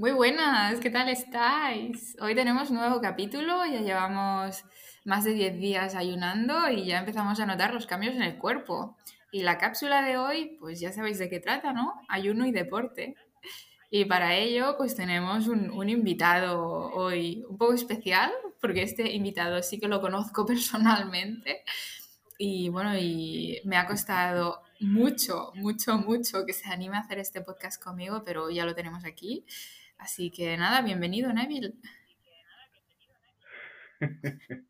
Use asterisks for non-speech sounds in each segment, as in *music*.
Muy buenas, ¿qué tal estáis? Hoy tenemos un nuevo capítulo, ya llevamos más de 10 días ayunando y ya empezamos a notar los cambios en el cuerpo. Y la cápsula de hoy, pues ya sabéis de qué trata, ¿no? Ayuno y deporte. Y para ello, pues tenemos un, un invitado hoy un poco especial, porque este invitado sí que lo conozco *laughs* personalmente. Y bueno, y me ha costado mucho, mucho, mucho que se anime a hacer este podcast conmigo, pero ya lo tenemos aquí. Así que nada, bienvenido, Neville. *laughs*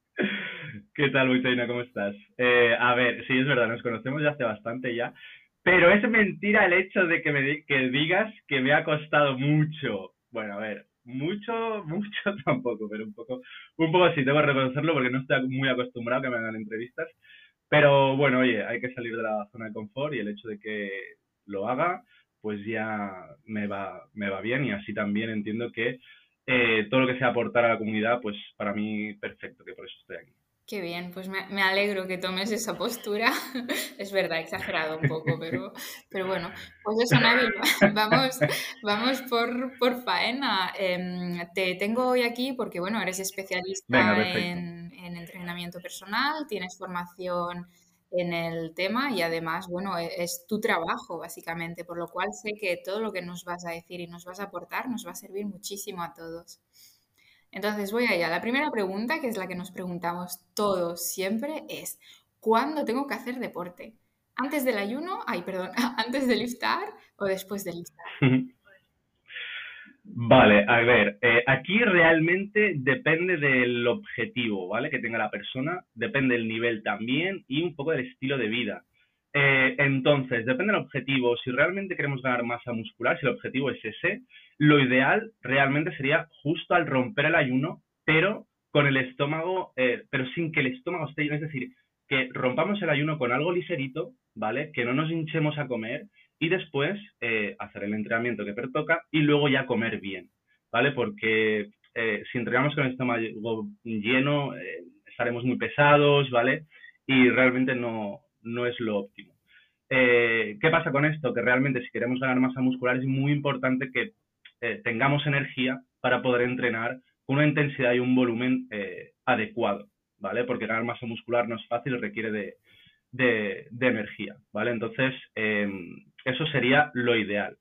¿Qué tal, Buitaina? ¿Cómo estás? Eh, a ver, sí, es verdad, nos conocemos ya hace bastante ya, pero es mentira el hecho de que me que digas que me ha costado mucho. Bueno, a ver, mucho, *laughs* mucho tampoco, pero un poco, un poco sí, tengo que reconocerlo porque no estoy muy acostumbrado a que me hagan entrevistas. Pero bueno, oye, hay que salir de la zona de confort y el hecho de que lo haga, pues ya me va, me va bien y así también entiendo que eh, todo lo que sea aportar a la comunidad, pues para mí perfecto, que por eso estoy aquí. Qué bien, pues me, me alegro que tomes esa postura. *laughs* es verdad, exagerado un poco, pero, pero bueno, pues eso, Navi, *laughs* vamos, vamos por, por faena. Eh, te tengo hoy aquí porque, bueno, eres especialista en, en entrenamiento personal, tienes formación en el tema y además, bueno, e-, es tu trabajo básicamente, por lo cual sé que todo lo que nos vas a decir y nos vas a aportar nos va a servir muchísimo a todos. Entonces voy allá. La primera pregunta, que es la que nos preguntamos todos siempre, es ¿cuándo tengo que hacer deporte? ¿Antes del ayuno? Ay, perdón, *laughs* ¿antes de liftar o después de liftar? Vale, a ver, eh, aquí realmente depende del objetivo, ¿vale? Que tenga la persona, depende del nivel también y un poco del estilo de vida. Eh, entonces, depende del objetivo. Si realmente queremos ganar masa muscular, si el objetivo es ese, lo ideal realmente sería justo al romper el ayuno, pero con el estómago, eh, pero sin que el estómago esté lleno. Es decir, que rompamos el ayuno con algo ligerito, ¿vale? Que no nos hinchemos a comer y después eh, hacer el entrenamiento que pertoca y luego ya comer bien, ¿vale? Porque eh, si entrenamos con el estómago lleno, eh, estaremos muy pesados, ¿vale? Y realmente no, no es lo óptimo. ¿Qué pasa con esto? Que realmente si queremos ganar masa muscular es muy importante que tengamos energía para poder entrenar con una intensidad y un volumen adecuado, ¿vale? Porque ganar masa muscular no es fácil, requiere de, de, energía, ¿vale? Entonces, em, eso sería lo ideal.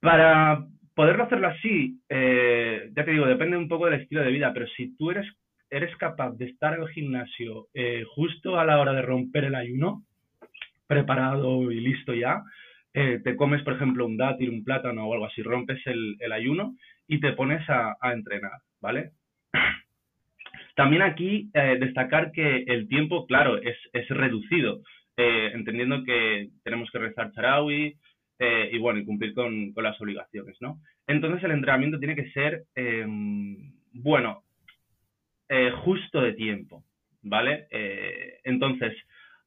Para poderlo hacerlo así, eh, ya te digo, depende un poco del estilo de vida, pero si tú eres, eres capaz de estar en el gimnasio eh, justo a la hora de romper el ayuno, preparado y listo ya, eh, te comes, por ejemplo, un dátil, un plátano o algo así, rompes el, ayuno y te pones a, entrenar, ¿vale? También aquí destacar que el tiempo, claro, es, es reducido, eh, entendiendo que tenemos que rezar Charawi eh, y bueno, y cumplir con, las obligaciones, ¿no? Entonces el entrenamiento tiene que ser, em, bueno, justo de tiempo, ¿vale? entonces,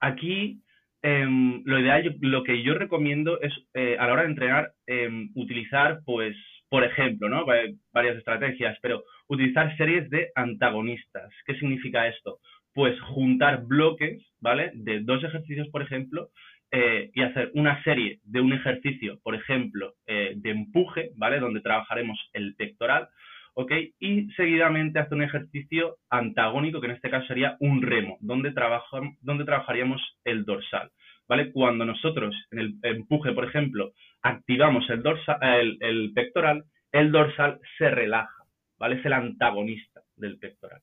aquí em, lo ideal, lo que yo recomiendo es a la hora de entrenar, em, utilizar, pues, por ejemplo, ¿no? Varias estrategias, pero utilizar series de antagonistas. ¿Qué significa esto? Pues juntar bloques, ¿vale? De dos ejercicios, por ejemplo, eh, y hacer una serie de un ejercicio, por ejemplo, eh, de empuje, ¿vale? Donde trabajaremos el pectoral, ¿ok? Y seguidamente hacer un ejercicio antagónico, que en este caso sería un remo, donde, donde trabajaríamos el dorsal, ¿vale? Cuando nosotros en el empuje, por ejemplo, activamos el, dorsal, el, pectoral, el dorsal se relaja, ¿vale? Es el antagonista del pectoral.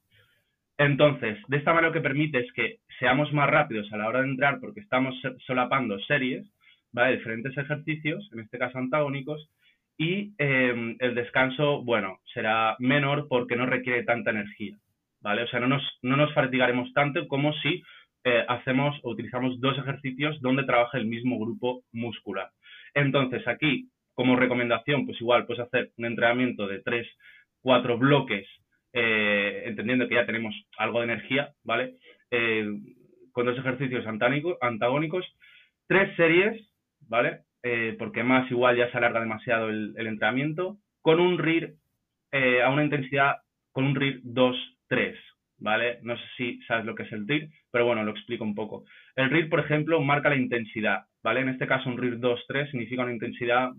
Entonces, de esta manera lo que permite es que seamos más rápidos a la hora de entrar porque estamos solapando series, ¿vale? Diferentes ejercicios, en este caso antagónicos, y em, el descanso, bueno, será menor porque no requiere tanta energía, ¿vale? O sea, no nos, no nos fatigaremos tanto como si eh, hacemos o utilizamos dos ejercicios donde trabaja el mismo grupo muscular. Entonces, aquí, como recomendación, pues igual puedes hacer un entrenamiento de tres, cuatro bloques, eh, entendiendo que ya tenemos algo de energía, ¿vale? Eh, con dos ejercicios antagónicos, tres series, ¿vale? Eh, porque más igual ya se alarga demasiado el, entrenamiento, con un RIR a una intensidad, con un RIR 2-3, ¿vale? No sé si sabes lo que es el RIR, pero bueno, lo explico un poco. El RIR, por ejemplo, marca la intensidad, ¿vale? En este caso, un RIR 2-3 significa una intensidad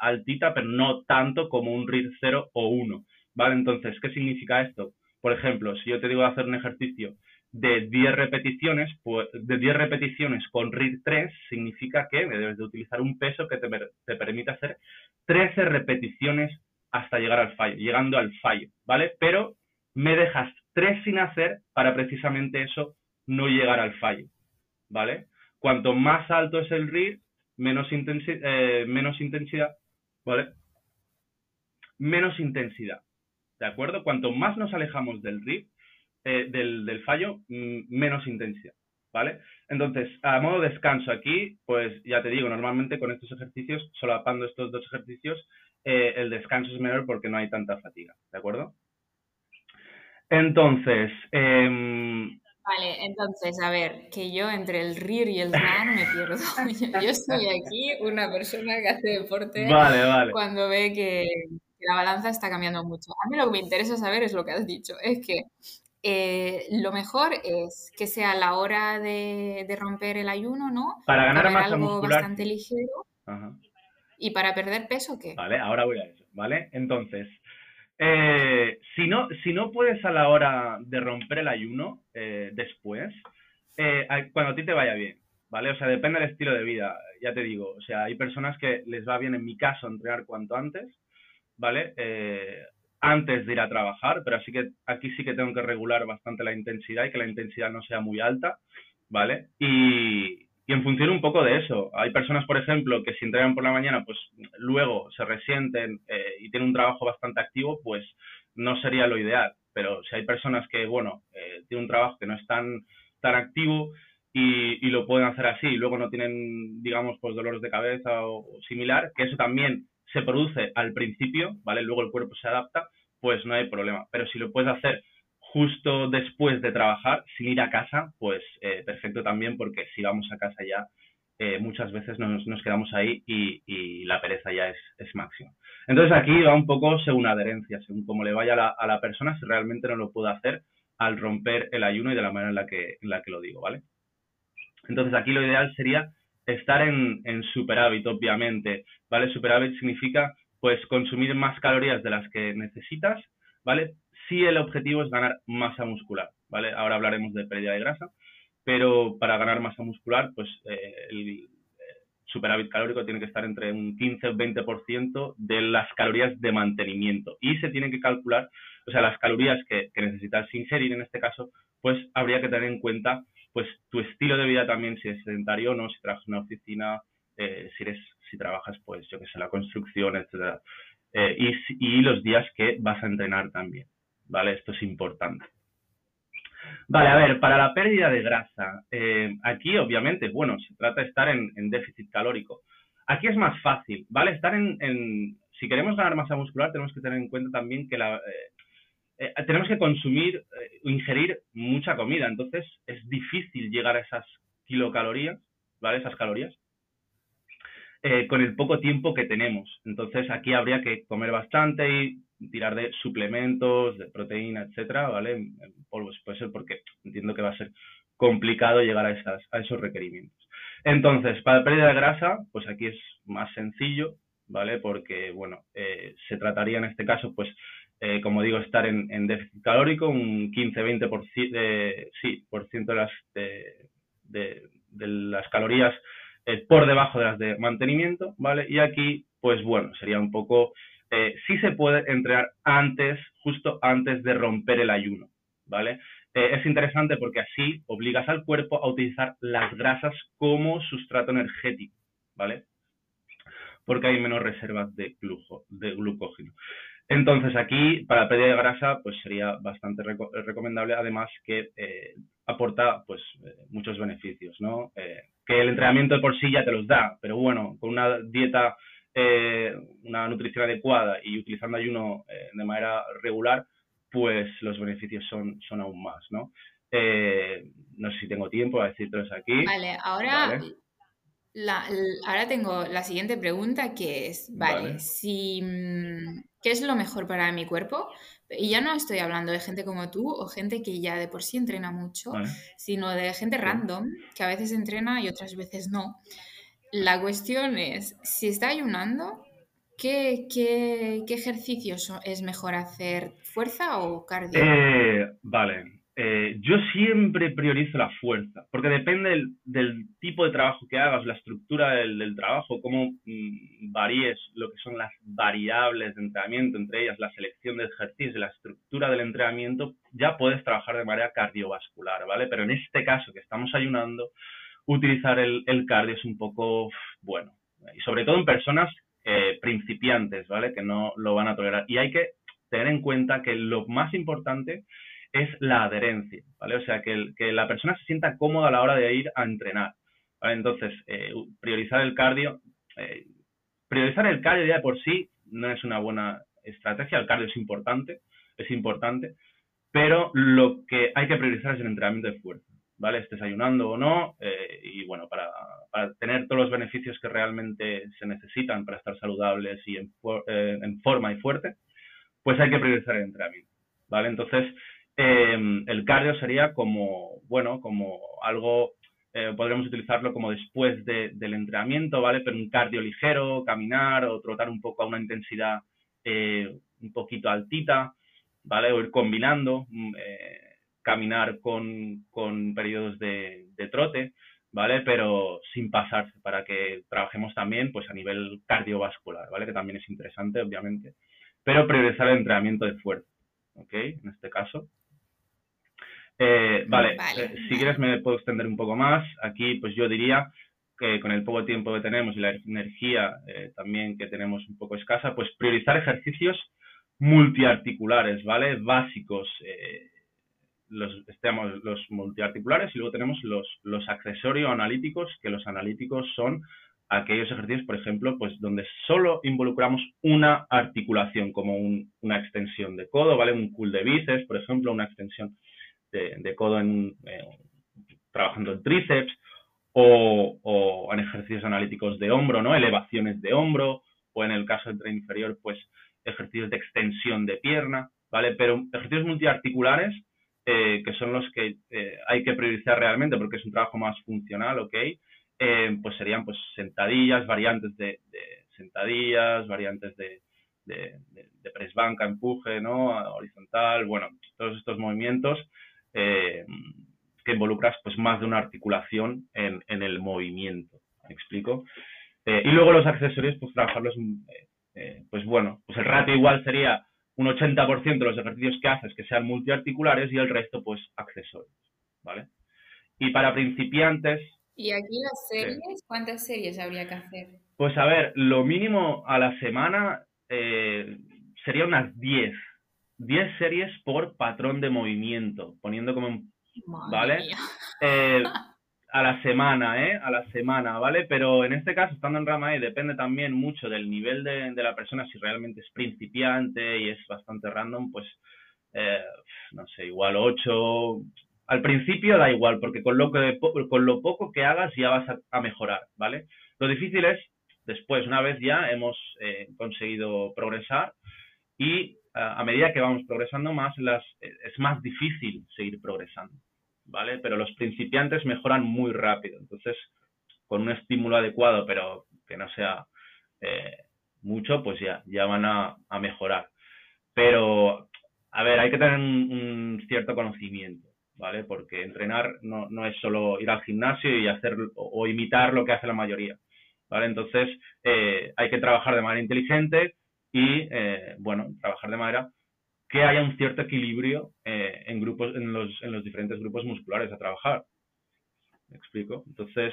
altita, pero no tanto como un RIR 0 o 1, ¿vale? Entonces, ¿qué significa esto? Por ejemplo, si yo te digo hacer un ejercicio de 10 repeticiones, pues, de 10 repeticiones con RIR 3 significa que debes de utilizar un peso que te, te permita hacer 13 repeticiones hasta llegar al fallo, llegando al fallo, ¿vale? Pero me dejas 3 sin hacer para precisamente eso no llegar al fallo, ¿vale? Cuanto más alto es el RIR, menos, eh, menos intensidad, ¿vale? Menos intensidad, ¿de acuerdo? Cuanto más nos alejamos del RIR, eh, del, fallo, mm, menos intensidad, ¿vale? Entonces, a modo de descanso aquí, pues ya te digo, normalmente con estos ejercicios, solapando estos dos ejercicios, eh, el descanso es menor porque no hay tanta fatiga, ¿de acuerdo? Entonces, em, Vale, entonces, a ver, que yo entre el RIR y el SNAN me pierdo. *laughs* Yo estoy aquí, una persona que hace deporte, cuando ve que, la balanza está cambiando mucho. A mí lo que me interesa saber es lo que has dicho, es que eh, lo mejor es que sea la hora de, romper el ayuno, ¿no? Para ganar masa algo bastante ligero. ¿Y para perder peso qué? Vale, ahora voy a eso, ¿vale? Entonces, eh, si, no, si no puedes a la hora de romper el ayuno eh, después, cuando a ti te vaya bien, ¿vale? O sea, depende del estilo de vida, ya te digo. O sea, hay personas que les va bien, en mi caso, entrenar cuanto antes, ¿vale? antes de ir a trabajar, pero así que aquí sí que tengo que regular bastante la intensidad y que la intensidad no sea muy alta, ¿vale? Y, en función un poco de eso. Hay personas, por ejemplo, que si entrenan por la mañana, pues luego se resienten eh, y tienen un trabajo bastante activo, pues no sería lo ideal. Pero si hay personas que, bueno, eh, tienen un trabajo que no es tan, tan activo y, y, lo pueden hacer así y luego no tienen, digamos, pues dolores de cabeza o similar, que eso también se produce al principio, ¿vale? Luego el cuerpo se adapta, pues no hay problema. Pero si lo puedes hacer justo después de trabajar, sin ir a casa, pues eh, perfecto también, porque si vamos a casa ya, eh, muchas veces nos, quedamos ahí y, la pereza ya es, es máxima. Entonces aquí va un poco según adherencia, según cómo le vaya a la, persona, si realmente no lo puede hacer al romper el ayuno y de la manera en la que, en la que lo digo, ¿vale? Entonces aquí lo ideal sería estar en, en superávit, obviamente, ¿vale? Superávit significa, pues, consumir más calorías de las que necesitas, ¿vale? Si el objetivo es ganar masa muscular, ¿vale? Ahora hablaremos de pérdida de grasa, pero para ganar masa muscular, pues, eh, el eh, superávit calórico tiene que estar entre un 15 o 20% de las calorías de mantenimiento. Y se tienen que calcular, o sea, las calorías que, que necesitas ingerir en este caso, pues habría que tener en cuenta pues tu estilo de vida también, si es sedentario o no, si trabajas en una oficina, eh, si eres, si trabajas, pues, yo que sé, la construcción, etcétera. Eh, y, los días que vas a entrenar también, ¿vale? Esto es importante. Vale, a ver, para la pérdida de grasa, eh, aquí obviamente, bueno, se trata de estar en, déficit calórico. Aquí es más fácil, ¿vale? Estar en, en, si queremos ganar masa muscular, tenemos que tener en cuenta también que la, tenemos que consumir eh, ingerir mucha comida, entonces es difícil llegar a esas kilocalorías, ¿vale? Esas calorías, eh, con el poco tiempo que tenemos. Entonces aquí habría que comer bastante y tirar de suplementos, de proteína, etcétera, ¿vale? Polvos puede ser porque entiendo que va a ser complicado llegar a, esas, a esos requerimientos. Entonces, para pérdida de grasa, pues aquí es más sencillo, ¿vale? Porque, bueno, se trataría en este caso, pues, eh, como digo, estar en, déficit calórico, un 15-20% de, las, calorías eh, por debajo de las de mantenimiento, ¿vale? Y aquí, pues bueno, sería un poco, eh, sí se puede entrenar antes, justo antes de romper el ayuno, ¿vale? es interesante porque así obligas al cuerpo a utilizar las grasas como sustrato energético, ¿vale? Porque hay menos reservas de glucógeno. Entonces aquí, para la pérdida de grasa, pues sería bastante recomendable, además que eh, aporta pues eh, muchos beneficios, ¿no? Eh, que el entrenamiento de por sí ya te los da, pero bueno, con una dieta, una nutrición adecuada y utilizando ayuno de manera regular, pues los beneficios son, son aún más, ¿no? no sé si tengo tiempo a decírtelos aquí. Vale, ahora ahora tengo la siguiente pregunta que es, vale, si, mm, ¿qué es lo mejor para mi cuerpo? Y ya no estoy hablando de gente como tú o gente que ya de por sí entrena mucho, sino de gente random que a veces entrena y otras veces no. La cuestión es, si está ayunando, ¿qué, qué, qué ejercicios es mejor hacer? ¿Fuerza o cardio? Eh, vale, eh, yo siempre priorizo la fuerza, porque depende del, tipo de trabajo que hagas, la estructura del, trabajo, cómo mm, varíes lo que son las variables de entrenamiento, entre ellas la selección de ejercicios, la estructura del entrenamiento, ya puedes trabajar de manera cardiovascular, ¿vale? Pero en este caso que estamos ayunando, utilizar el, cardio es un poco bueno, y sobre todo en personas eh, principiantes, ¿vale? Que no lo van a tolerar. Y hay que tener en cuenta que lo más importante es la adherencia, ¿vale? O sea, que, la persona se sienta cómoda a la hora de ir a entrenar, ¿vale? Entonces, eh, priorizar el cardio, eh, priorizar el cardio ya de por sí no es una buena estrategia, el cardio es importante, es importante, pero lo que hay que priorizar es el entrenamiento de fuerza, ¿vale? Estés ayunando o no, eh, y bueno, para, tener todos los beneficios que realmente se necesitan para estar saludables y en, en forma y fuerte, pues hay que priorizar el entrenamiento, ¿vale? Entonces, Em, el cardio sería como, bueno, como algo, eh, podríamos utilizarlo como después del entrenamiento, ¿vale? Pero un cardio ligero, caminar o trotar un poco a una intensidad eh, un poquito altita, ¿vale? O ir combinando, mm, eh, caminar con, con periodos de, de, trote, ¿vale? Pero sin pasarse, para que trabajemos también pues a nivel cardiovascular, ¿vale? Que también es interesante, obviamente. Pero priorizar el entrenamiento de fuerza, ¿ok? En este caso. Eh, eh, si quieres me puedo extender un poco más. Aquí pues yo diría que con el poco tiempo que tenemos y la energía eh, también que tenemos un poco escasa, pues priorizar ejercicios multiarticulares, ¿vale? Básicos. los, los multiarticulares y luego tenemos los, los accesorios analíticos, que los analíticos son aquellos ejercicios, por ejemplo, pues donde solo involucramos una articulación, como una extensión de codo, ¿vale? Un cool de bíceps, por ejemplo, una extensión de, codo en, trabajando en tríceps o, en ejercicios analíticos de hombro, ¿no? Elevaciones de hombro o en el caso del tren inferior, pues ejercicios de extensión de pierna, ¿vale? Pero ejercicios multiarticulares eh, que son los que eh, hay que priorizar realmente porque es un trabajo más funcional, ¿ok? Eh, pues serían pues sentadillas, variantes de, sentadillas, variantes de, de, de, press banca, empuje, ¿no? Horizontal, bueno, todos estos movimientos eh, que involucras pues más de una articulación en, el movimiento. ¿Me explico? Eh, y luego los accesorios, pues trabajarlos, eh, pues bueno, pues el ratio igual sería un 80% de los ejercicios que haces que sean multiarticulares y el resto pues accesorios, ¿vale? Y para principiantes... ¿Y aquí las series? ¿Cuántas series habría que hacer? Pues a ver, lo mínimo a la semana sería unas 10, 10 series por patrón de movimiento, poniendo como, ¿vale? Eh, *laughs* a la semana, ¿eh? A la semana, ¿vale? Pero en este caso, estando en rama E, depende también mucho del nivel de, la persona, si realmente es principiante y es bastante random, pues, eh, no sé, igual 8. Al principio da igual, porque con lo, que, con lo poco que hagas ya vas a, mejorar, ¿vale? Lo difícil es, después, una vez ya hemos eh, conseguido progresar y a medida que vamos progresando más, las, es más difícil seguir progresando, ¿vale? Pero los principiantes mejoran muy rápido, entonces con un estímulo adecuado, pero que no sea eh, mucho, pues ya, ya van a, mejorar. Pero, a ver, hay que tener un, cierto conocimiento, ¿vale? Porque entrenar no, no, es solo ir al gimnasio y hacer o, imitar lo que hace la mayoría, ¿vale? Entonces, eh, hay que trabajar de manera inteligente, y, eh, bueno, trabajar de manera que haya un cierto equilibrio eh, en, grupos, en, los, en los diferentes grupos musculares a trabajar. ¿Me explico? Entonces,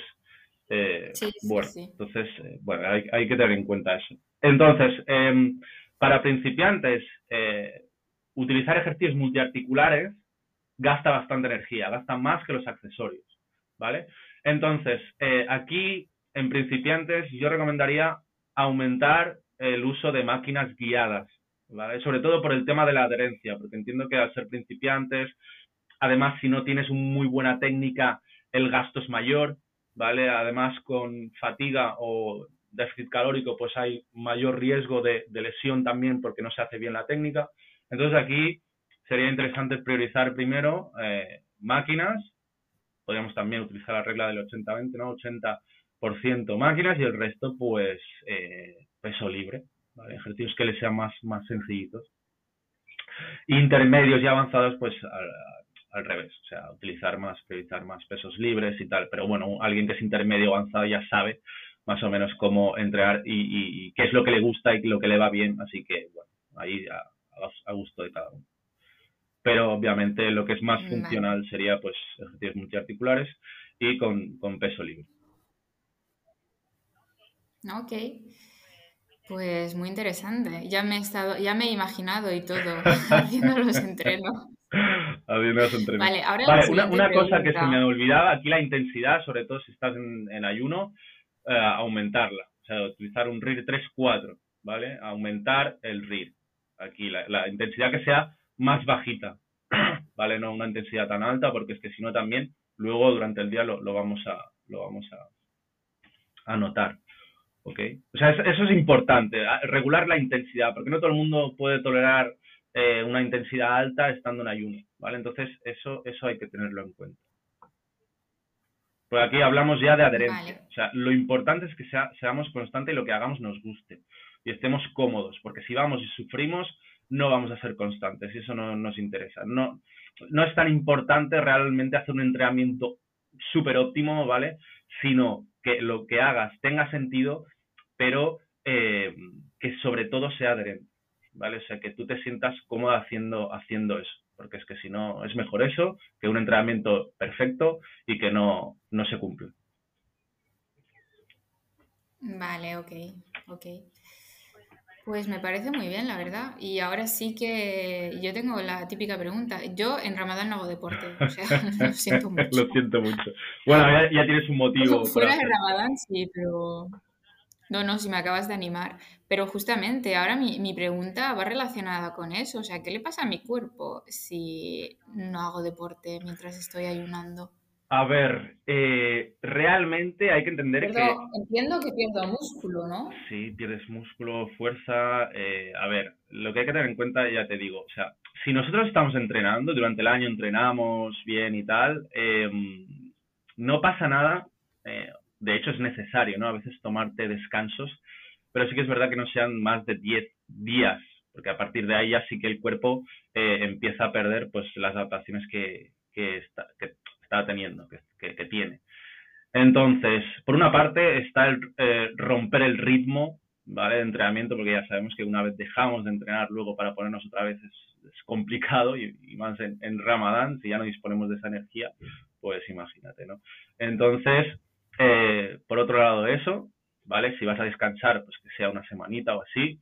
eh, bueno, entonces, bueno, hay, hay, que tener en cuenta eso. Entonces, em, para principiantes, utilizar ejercicios multiarticulares gasta bastante energía, gasta más que los accesorios, ¿vale? Entonces, aquí, en principiantes, yo recomendaría aumentar el uso de máquinas guiadas, ¿vale? Sobre todo por el tema de la adherencia, porque entiendo que al ser principiantes, además si no tienes muy buena técnica, el gasto es mayor, ¿vale? Además con fatiga o déficit calórico, pues hay mayor riesgo de, lesión también porque no se hace bien la técnica. Entonces aquí sería interesante priorizar primero eh, máquinas, podríamos también utilizar la regla del 80-20, ¿no? 80% máquinas y el resto pues eh, peso libre, ejercicios que les sean más, más sencillitos. Intermedios y avanzados, pues al, revés, o sea, utilizar más, utilizar más pesos libres y tal. Pero bueno, alguien que es intermedio avanzado ya sabe más o menos cómo entrenar y, qué es lo que le gusta y lo que le va bien. Así que, bueno, ahí a, a gusto de cada uno. Pero obviamente lo que es más funcional sería pues ejercicios multiarticulares y con, con peso libre. Ok. Pues muy interesante. Ya me he estado, ya me he imaginado y todo *laughs* haciendo los entrenos. Haciendo los entrenos. Vale, ahora una, una cosa que se me olvidaba, aquí la intensidad, sobre todo si estás en, ayuno, eh, aumentarla. O sea, utilizar un RIR 3-4, ¿vale? Aumentar el RIR. Aquí la, la, intensidad que sea más bajita, *clears throat* ¿vale? No una intensidad tan alta, porque es que si no también, luego durante el día lo, lo vamos a, lo vamos a, a notar. ¿Ok? O sea, eso, es importante, regular la intensidad, porque no todo el mundo puede tolerar eh, una intensidad alta estando en ayuno, ¿vale? Entonces, eso, eso hay que tenerlo en cuenta. Pues aquí hablamos ya de adherencia. O sea, lo importante es que seamos constantes y lo que hagamos nos guste y estemos cómodos, porque si vamos y sufrimos, no vamos a ser constantes y eso no nos interesa. No, no es tan importante realmente hacer un entrenamiento súper óptimo, ¿vale? Sino que lo que hagas tenga sentido, pero eh, que sobre todo sea adherente, ¿vale? O sea, que tú te sientas cómodo haciendo, haciendo eso, porque es que si no, es mejor eso que un entrenamiento perfecto y que no, no se cumple. Vale, ok, ok. Pues me parece muy bien, la verdad. Y ahora sí que yo tengo la típica pregunta. Yo en Ramadán no hago deporte, o sea, *laughs* lo siento *laughs* mucho. lo siento mucho. Bueno, ya, tienes un motivo. Fuera de Ramadán sí, pero... No, no, si me acabas de animar. Pero justamente ahora mi, mi pregunta va relacionada con eso. O sea, ¿qué le pasa a mi cuerpo si no hago deporte mientras estoy ayunando? A ver, eh, realmente hay que entender que... Entiendo que pierdo músculo, ¿no? Sí, pierdes músculo, fuerza. Eh, a ver, lo que hay que tener en cuenta, ya te digo, o sea, si nosotros estamos entrenando, durante el año entrenamos bien y tal, em, no pasa nada. Eh, de hecho, es necesario, ¿no? A veces tomarte descansos, pero sí que es verdad que no sean más de 10 días, porque a partir de ahí ya sí que el cuerpo empieza a perder pues las adaptaciones que, que, está, que está teniendo, que, que, tiene. Entonces, por una parte está el eh, romper el ritmo ¿vale? de entrenamiento, porque ya sabemos que una vez dejamos de entrenar luego para ponernos otra vez es, complicado y, más en, Ramadán, si ya no disponemos de esa energía, pues imagínate, ¿no? Entonces, eh, por otro lado eso, ¿vale? Si vas a descansar, pues que sea una semanita o así,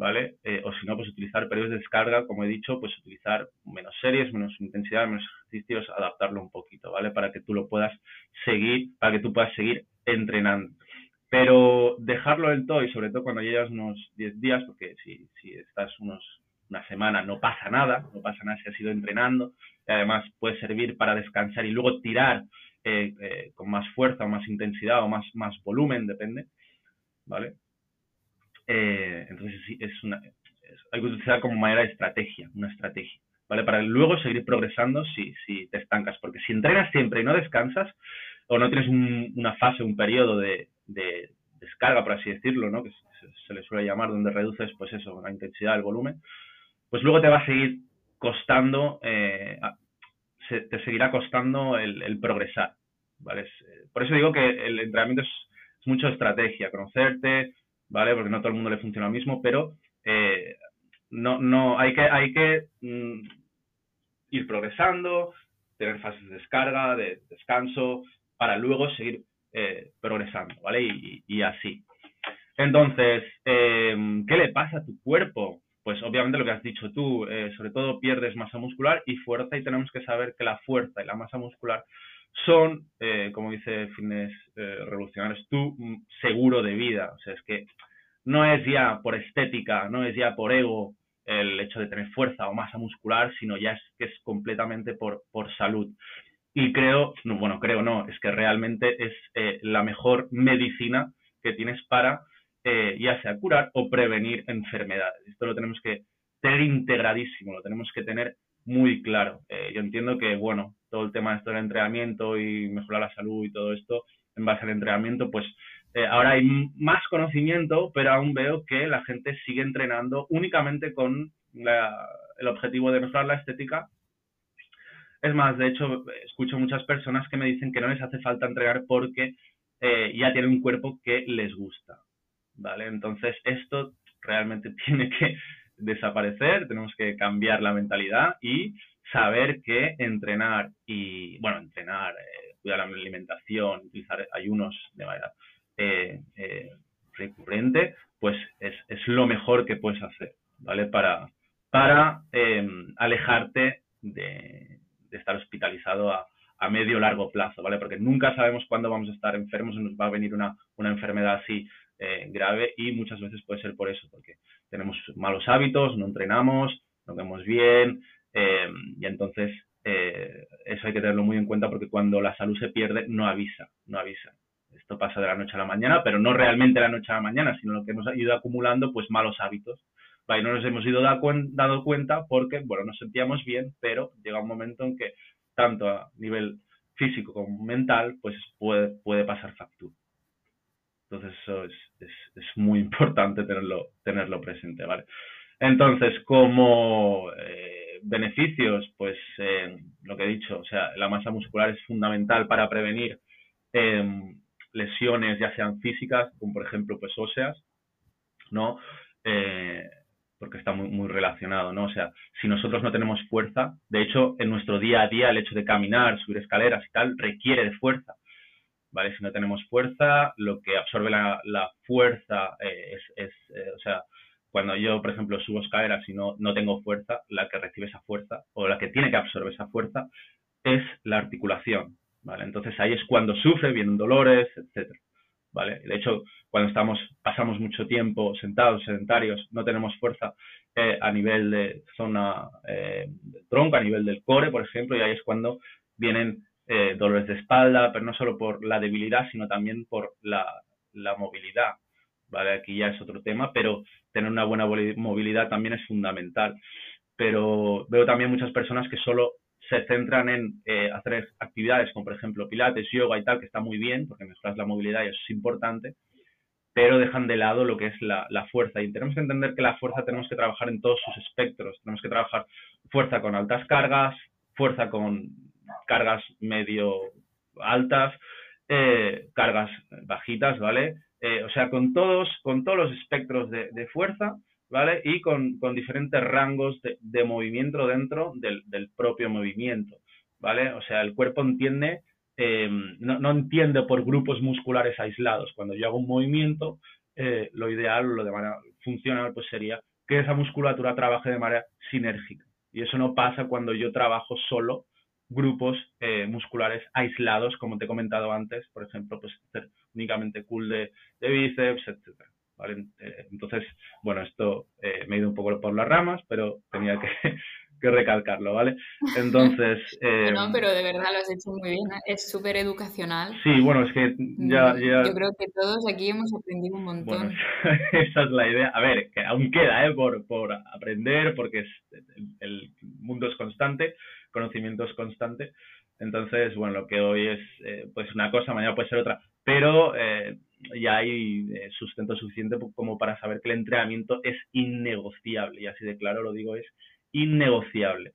¿vale? Eh, o si no, pues utilizar periodos de descarga, como he dicho, pues utilizar menos series, menos intensidad, menos ejercicios, adaptarlo un poquito, ¿vale? Para que tú lo puedas seguir, para que tú puedas seguir entrenando. Pero dejarlo del todo y sobre todo cuando llevas unos 10 días, porque si, estás unos, una semana no pasa nada, no pasa nada si has ido entrenando, y además puede servir para descansar y luego tirar eh, eh, con más fuerza o más intensidad o más, más volumen, depende, ¿vale? Eh, entonces es una, hay que utilizar como manera de estrategia, una estrategia, ¿vale? Para luego seguir progresando si, si te estancas, porque si entrenas siempre y no descansas, o no tienes una fase, un periodo de, de, descarga, por así decirlo, ¿no? Que se, le suele llamar, donde reduces, pues eso, la intensidad, el volumen, pues luego te va a seguir costando, eh, se, te seguirá costando el, progresar, ¿vale? Eh, por eso digo que el entrenamiento es, es mucho estrategia, conocerte, ¿vale? Porque no todo el mundo le funciona lo mismo, pero eh, no, no, hay que, hay que mm, ir progresando, tener fases de descarga, de descanso, para luego seguir eh, progresando, ¿vale? Y, así. Entonces, em, ¿qué le pasa a tu cuerpo? Pues obviamente lo que has dicho tú, eh, sobre todo pierdes masa muscular y fuerza y tenemos que saber que la fuerza y la masa muscular son, eh, como dice Fitness eh, Revolucionarios, tu mm, seguro de vida. O sea, es que no es ya por estética, no es ya por ego el hecho de tener fuerza o masa muscular, sino ya es que es completamente por, por salud. Y creo, no, bueno, creo no, es que realmente es eh, la mejor medicina que tienes para ya sea curar o prevenir enfermedades. Esto lo tenemos que tener integradísimo, lo tenemos que tener muy claro. yo entiendo que, bueno, todo el tema de esto del entrenamiento y mejorar la salud y todo esto en base al entrenamiento, pues eh, ahora hay más conocimiento, pero aún veo que la gente sigue entrenando únicamente con el objetivo de mejorar la estética. Es más, de hecho, escucho muchas personas que me dicen que no les hace falta entrenar porque eh, ya tienen un cuerpo que les gusta. ¿Vale? Entonces, esto realmente *laughs* tiene que desaparecer, tenemos que cambiar la mentalidad y saber que entrenar y, bueno, entrenar, eh, cuidar la alimentación, utilizar ayunos de manera eh, eh, recurrente, pues es, es, lo mejor que puedes hacer, ¿vale? Para, para em, alejarte de, estar hospitalizado a, medio o largo plazo, ¿vale? Porque nunca sabemos cuándo vamos a estar enfermos o nos va a venir una, una enfermedad así grave y muchas veces puede ser por eso, porque tenemos malos hábitos, no entrenamos, no vemos bien em, y entonces eso hay que tenerlo muy en cuenta porque cuando la salud se pierde no avisa, no avisa esto pasa de la noche a la mañana, pero no realmente de la noche a la mañana, sino lo que hemos ido acumulando, pues malos hábitos. Y no nos hemos ido dado cuenta porque, bueno, nos sentíamos bien, pero llega un momento en que tanto a nivel físico como mental, pues puede, puede pasar factura. Entonces eso es, es, muy *laughs* importante tenerlo, tenerlo presente, ¿vale? Entonces, como eh, beneficios, pues eh, lo que he dicho, o sea, la masa muscular es fundamental para prevenir eh, lesiones, ya sean físicas, como por ejemplo pues óseas, ¿no? Eh, porque está muy, muy relacionado, ¿no? O sea, si nosotros no tenemos fuerza, de hecho, en nuestro día a día el hecho de caminar, subir escaleras y tal, requiere de fuerza, ¿vale? Si no tenemos fuerza, lo que absorbe la, la fuerza es, es o sea, cuando yo, por ejemplo, subo escaleras y no, no tengo fuerza, la que recibe esa fuerza, o la que tiene que absorber esa fuerza, es la articulación, ¿vale? Entonces ahí es cuando sufre, vienen dolores, etcétera, ¿vale? De hecho, cuando estamos, pasamos mucho tiempo sentados, sedentarios, no tenemos fuerza eh, a nivel de zona eh, tronco, a nivel del core, por ejemplo, y ahí es cuando vienen eh, dolores de espalda, pero no solo por la debilidad, sino también por la, la movilidad, ¿vale? Aquí ya es otro tema, pero tener una buena movilidad también es fundamental. Pero veo también muchas personas que solo se centran en eh, hacer actividades como por ejemplo pilates, yoga y tal, que está muy bien porque mejoras la movilidad y eso es importante, pero dejan de lado lo que es la, fuerza. Y tenemos que entender que la fuerza tenemos que trabajar en todos sus espectros. Tenemos que trabajar fuerza con altas cargas, fuerza con cargas medio altas, eh, cargas bajitas, ¿vale? Eh, o sea, con todos, con todos los espectros de fuerza ¿vale? Y con, diferentes rangos de, movimiento dentro del, propio movimiento, ¿vale? O sea, el cuerpo entiende, em, no, entiende por grupos musculares aislados. Cuando yo hago un movimiento, eh, lo ideal, lo de manera funcional, pues sería que esa musculatura trabaje de manera sinérgica. Y eso no pasa cuando yo trabajo solo grupos eh, musculares aislados, como te he comentado antes, por ejemplo, pues únicamente cool de, de bíceps, etcétera. Eh, entonces, bueno, esto eh, me he ido un poco por las ramas, pero tenía que, *laughs* recalcarlo, ¿vale? Entonces... *laughs* Eh, no, pero de verdad lo has hecho muy bien, es súper educacional. Sí, bueno, es que ya, mm, Yo creo que todos aquí hemos aprendido un montón. *laughs* esa es la idea. A ver, que aún queda, ¿eh? Por, por aprender, porque el, mundo es constante, conocimiento es constante. Entonces, bueno, lo que hoy es pues una cosa, mañana puede ser otra. Pero ya hay eh, sustento suficiente como para saber que el entrenamiento es innegociable, y así de claro lo digo, es innegociable.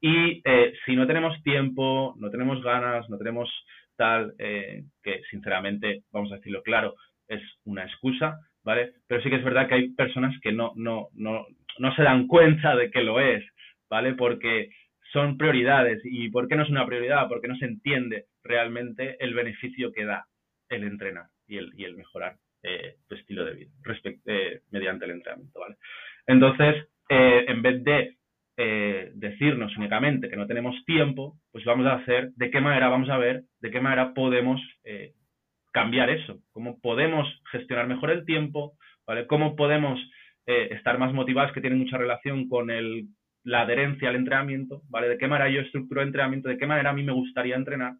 Y eh, si no tenemos tiempo, no tenemos ganas, no tenemos tal, eh, que sinceramente, vamos a decirlo claro, es una excusa, ¿vale? Pero sí que es verdad que hay personas que no, no, no, no se dan cuenta de que lo es, ¿vale? Porque son prioridades. ¿Y por qué no es una prioridad? Porque no se entiende realmente el beneficio que da el entrenar y el, y el mejorar eh, tu estilo de vida eh, mediante el entrenamiento, ¿vale? Entonces, eh, en vez de decirnos únicamente que no tenemos tiempo, pues vamos a hacer de qué manera, vamos a ver de qué manera podemos cambiar eso, cómo podemos gestionar mejor el tiempo. Cómo podemos estar más motivados, que tiene mucha relación con el, la adherencia al entrenamiento, ¿vale? De qué manera yo estructuro el entrenamiento, de qué manera a mí me gustaría entrenar,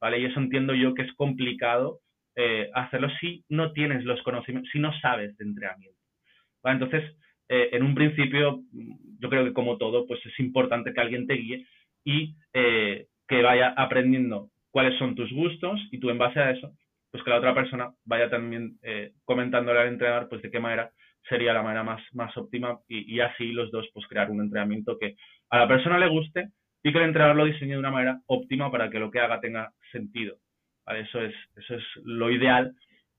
¿vale? Y eso entiendo yo que es complicado eh, hacerlo si no tienes los conocimientos, si no sabes de entrenamiento. Entonces, eh, en un principio, yo creo que como todo, pues es importante que alguien te guíe y eh, que vaya aprendiendo cuáles son tus gustos y tú en base a eso, pues que la otra persona vaya también comentándole al entrenador pues de qué manera sería la manera más, más óptima y, y, así los dos pues crear un entrenamiento que a la persona le guste y que el entrenador lo diseñe de una manera óptima para que lo que haga tenga sentido. Eso, es, eso es lo ideal,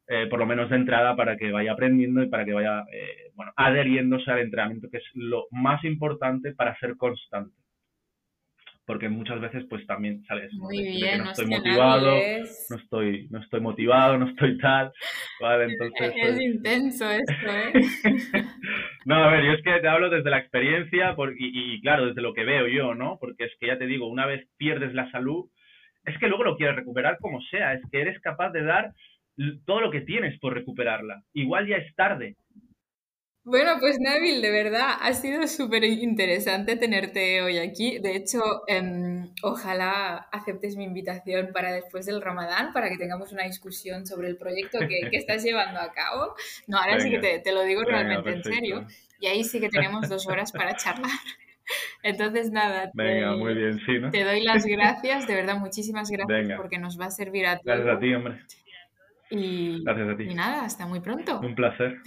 eh, por lo menos de entrada, para que vaya aprendiendo y para que vaya eh, bueno, adheriéndose al entrenamiento, que es lo más importante para ser constante porque muchas veces pues también sales Muy bien, no, estoy motivado, no estoy, no estoy motivado, no estoy tal, ¿vale? Entonces, *laughs* es pues intenso esto, ¿eh? *laughs* no, a ver, yo es que te hablo desde la experiencia y, y, claro, desde lo que veo yo, ¿no? Porque es que ya te digo, una vez pierdes la salud, es que luego lo quieres recuperar como sea, es que eres capaz de dar todo lo que tienes por recuperarla. Igual ya es tarde, bueno, pues Nabil, de verdad, ha sido súper interesante tenerte hoy aquí. De hecho, em, ojalá aceptes mi invitación para después del Ramadán, para que tengamos una discusión sobre el proyecto que, *laughs* estás llevando a cabo. No, ahora sí que te, lo digo realmente en serio. Y ahí sí que tenemos dos horas para charlar. *laughs* *laughs* Entonces, nada, Venga, muy bien, sí, ¿no? te doy las gracias, de verdad, muchísimas gracias porque nos va a servir a todos. Gracias a ti, hombre. Y, gracias a ti. Y nada, hasta muy pronto. Un placer.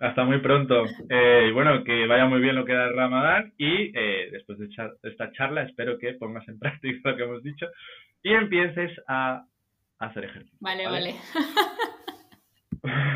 Hasta muy pronto. Eh, y bueno, que vaya muy bien lo que da el Ramadán y eh, después de esta charla espero que pongas en *laughs* práctica lo que hemos dicho y empieces a hacer ejercicio. Vale, vale. *laughs*